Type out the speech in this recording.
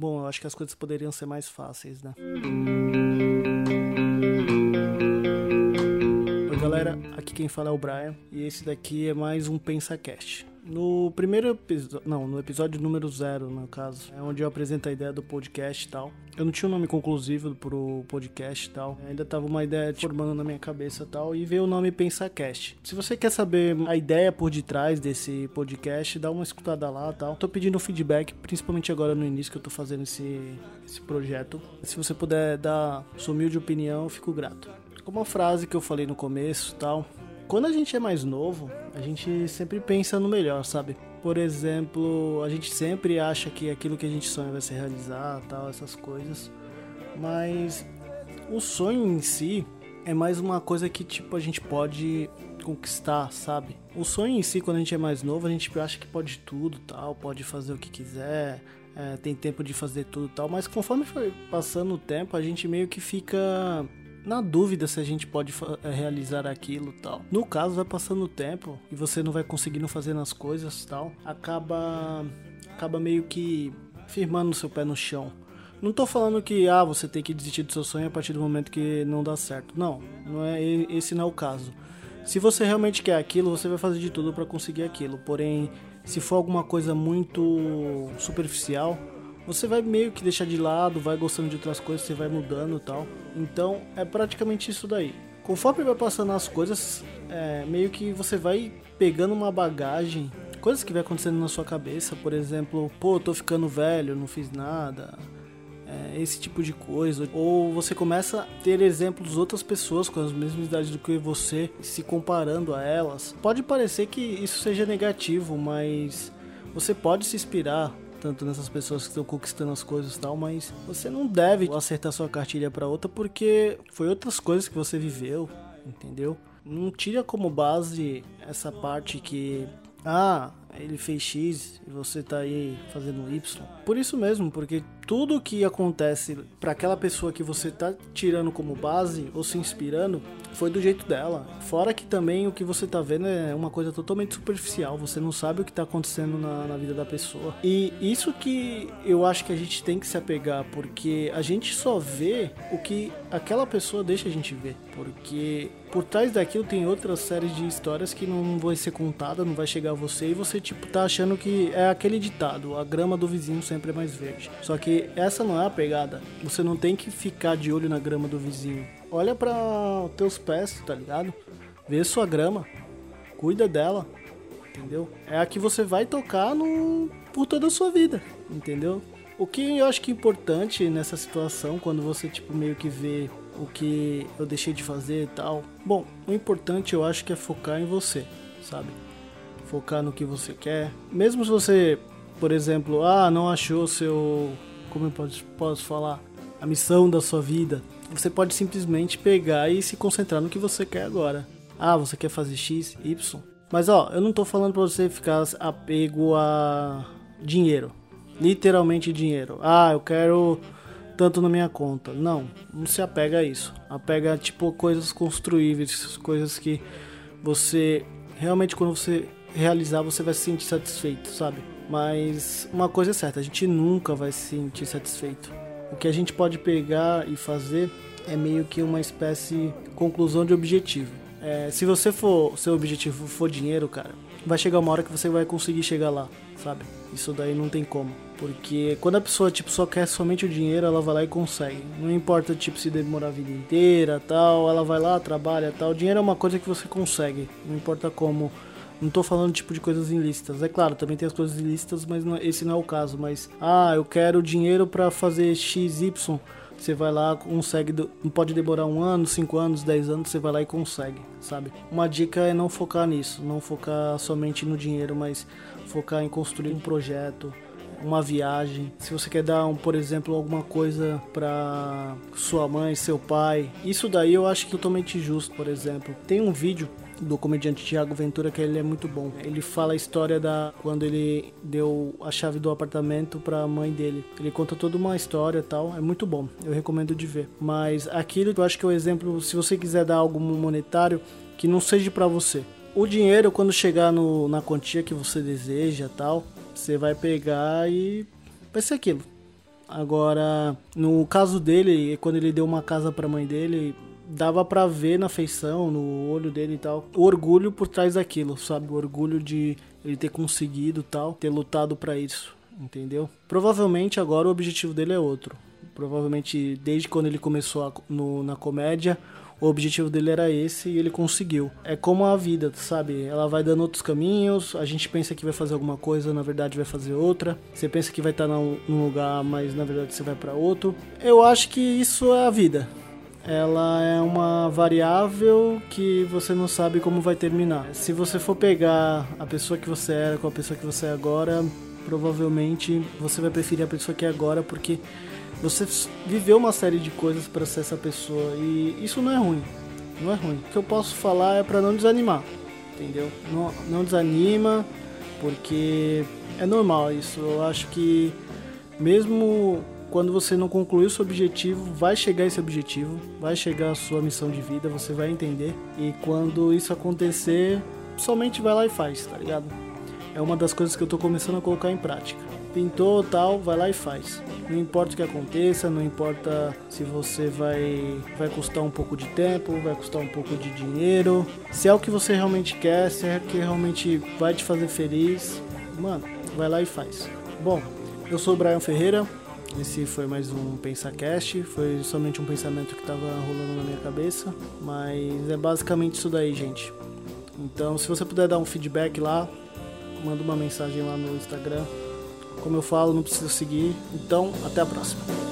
bom, eu acho que as coisas poderiam ser mais fáceis, né? Oi, galera, aqui quem fala é o Brian e esse daqui é mais um PensaCast. No primeiro episódio, não, no episódio número zero, no caso, é onde eu apresento a ideia do podcast e tal. Eu não tinha um nome conclusivo pro podcast e tal. Ainda tava uma ideia formando na minha cabeça e tal. E veio o nome PensaCast. Se você quer saber a ideia por detrás desse podcast, dá uma escutada lá e tal. Tô pedindo feedback, principalmente agora no início que eu tô fazendo esse, esse projeto. Se você puder dar sua humilde opinião, eu fico grato. Como uma frase que eu falei no começo tal. Quando a gente é mais novo, a gente sempre pensa no melhor, sabe? Por exemplo, a gente sempre acha que aquilo que a gente sonha vai se realizar, tal, essas coisas. Mas o sonho em si é mais uma coisa que tipo a gente pode conquistar, sabe? O sonho em si, quando a gente é mais novo, a gente acha que pode tudo, tal, pode fazer o que quiser, é, tem tempo de fazer tudo, tal. Mas conforme foi passando o tempo, a gente meio que fica na dúvida se a gente pode eh, realizar aquilo tal. No caso, vai passando o tempo e você não vai conseguindo fazer as coisas tal, acaba acaba meio que firmando seu pé no chão. Não tô falando que ah, você tem que desistir do seu sonho a partir do momento que não dá certo. Não, não é esse não é o caso. Se você realmente quer aquilo, você vai fazer de tudo para conseguir aquilo. Porém, se for alguma coisa muito superficial, você vai meio que deixar de lado, vai gostando de outras coisas, você vai mudando e tal. Então é praticamente isso daí. Conforme vai passando as coisas, é, meio que você vai pegando uma bagagem, coisas que vai acontecendo na sua cabeça, por exemplo, pô, tô ficando velho, não fiz nada, é, esse tipo de coisa. Ou você começa a ter exemplos de outras pessoas com as mesmas idades do que você, se comparando a elas. Pode parecer que isso seja negativo, mas você pode se inspirar tanto nessas pessoas que estão conquistando as coisas e tal, mas você não deve acertar sua cartilha para outra porque foi outras coisas que você viveu, entendeu? Não tira como base essa parte que ah, ele fez X e você tá aí fazendo Y. Por isso mesmo, porque tudo que acontece para aquela pessoa que você tá tirando como base ou se inspirando foi do jeito dela. Fora que também o que você tá vendo é uma coisa totalmente superficial, você não sabe o que tá acontecendo na, na vida da pessoa. E isso que eu acho que a gente tem que se apegar, porque a gente só vê o que aquela pessoa deixa a gente ver. Porque por trás daquilo tem outras séries de histórias que não vão ser contadas, não vai chegar a você e você tipo tá achando que é aquele ditado, a grama do vizinho sempre é mais verde. Só que essa não é a pegada. Você não tem que ficar de olho na grama do vizinho. Olha para teus pés, tá ligado? Vê sua grama, cuida dela, entendeu? É a que você vai tocar no por toda a sua vida, entendeu? O que eu acho que é importante nessa situação, quando você tipo meio que vê o que eu deixei de fazer e tal. Bom, o importante eu acho que é focar em você, sabe? Focar no que você quer. Mesmo se você, por exemplo, ah, não achou seu. Como eu posso, posso falar? A missão da sua vida. Você pode simplesmente pegar e se concentrar no que você quer agora. Ah, você quer fazer X, Y. Mas ó, eu não tô falando pra você ficar apego a dinheiro. Literalmente dinheiro. Ah, eu quero tanto na minha conta. Não, não se apega a isso. Apega tipo coisas construíveis, coisas que você realmente quando você realizar você vai se sentir satisfeito, sabe? Mas uma coisa é certa, a gente nunca vai se sentir satisfeito. O que a gente pode pegar e fazer é meio que uma espécie de conclusão de objetivo. É, se você for, seu objetivo for dinheiro, cara, vai chegar uma hora que você vai conseguir chegar lá, sabe? Isso daí não tem como. Porque quando a pessoa tipo só quer somente o dinheiro, ela vai lá e consegue. Não importa tipo se demorar a vida inteira, tal, ela vai lá, trabalha, tal. O dinheiro é uma coisa que você consegue, não importa como. Não tô falando tipo de coisas ilícitas. É claro, também tem as coisas ilícitas, mas não, é, esse não é o caso, mas ah, eu quero dinheiro para fazer XY. Você vai lá, consegue, não pode demorar um ano, cinco anos, dez anos, você vai lá e consegue, sabe? Uma dica é não focar nisso, não focar somente no dinheiro, mas focar em construir um projeto, uma viagem. Se você quer dar, um, por exemplo, alguma coisa para sua mãe, seu pai, isso daí eu acho totalmente justo, por exemplo. Tem um vídeo do comediante Tiago Ventura que ele é muito bom. Ele fala a história da quando ele deu a chave do apartamento para a mãe dele. Ele conta toda uma história, tal, é muito bom. Eu recomendo de ver. Mas aquilo eu acho que é o exemplo, se você quiser dar algo monetário que não seja para você. O dinheiro quando chegar no, na quantia que você deseja, tal, você vai pegar e vai ser aquilo. Agora, no caso dele, quando ele deu uma casa pra mãe dele, dava pra ver na feição, no olho dele e tal, o orgulho por trás daquilo, sabe? O orgulho de ele ter conseguido tal, ter lutado para isso, entendeu? Provavelmente agora o objetivo dele é outro. Provavelmente desde quando ele começou a, no, na comédia, o objetivo dele era esse e ele conseguiu. É como a vida, sabe? Ela vai dando outros caminhos, a gente pensa que vai fazer alguma coisa, na verdade vai fazer outra. Você pensa que vai estar num lugar, mas na verdade você vai para outro. Eu acho que isso é a vida. Ela é uma variável que você não sabe como vai terminar. Se você for pegar a pessoa que você era com a pessoa que você é agora, provavelmente você vai preferir a pessoa que é agora porque você viveu uma série de coisas para ser essa pessoa e isso não é ruim. Não é ruim. O que eu posso falar é para não desanimar, entendeu? Não, não desanima, porque é normal isso. Eu acho que mesmo quando você não concluiu seu objetivo, vai chegar esse objetivo, vai chegar a sua missão de vida, você vai entender. E quando isso acontecer, somente vai lá e faz, tá ligado? É uma das coisas que eu tô começando a colocar em prática pintou tal, vai lá e faz. Não importa o que aconteça, não importa se você vai vai custar um pouco de tempo, vai custar um pouco de dinheiro. Se é o que você realmente quer, se é o que realmente vai te fazer feliz, mano, vai lá e faz. Bom, eu sou o Brian Ferreira. Esse foi mais um PensaCast, foi somente um pensamento que estava rolando na minha cabeça, mas é basicamente isso daí, gente. Então, se você puder dar um feedback lá, manda uma mensagem lá no Instagram como eu falo, não precisa seguir. Então, até a próxima.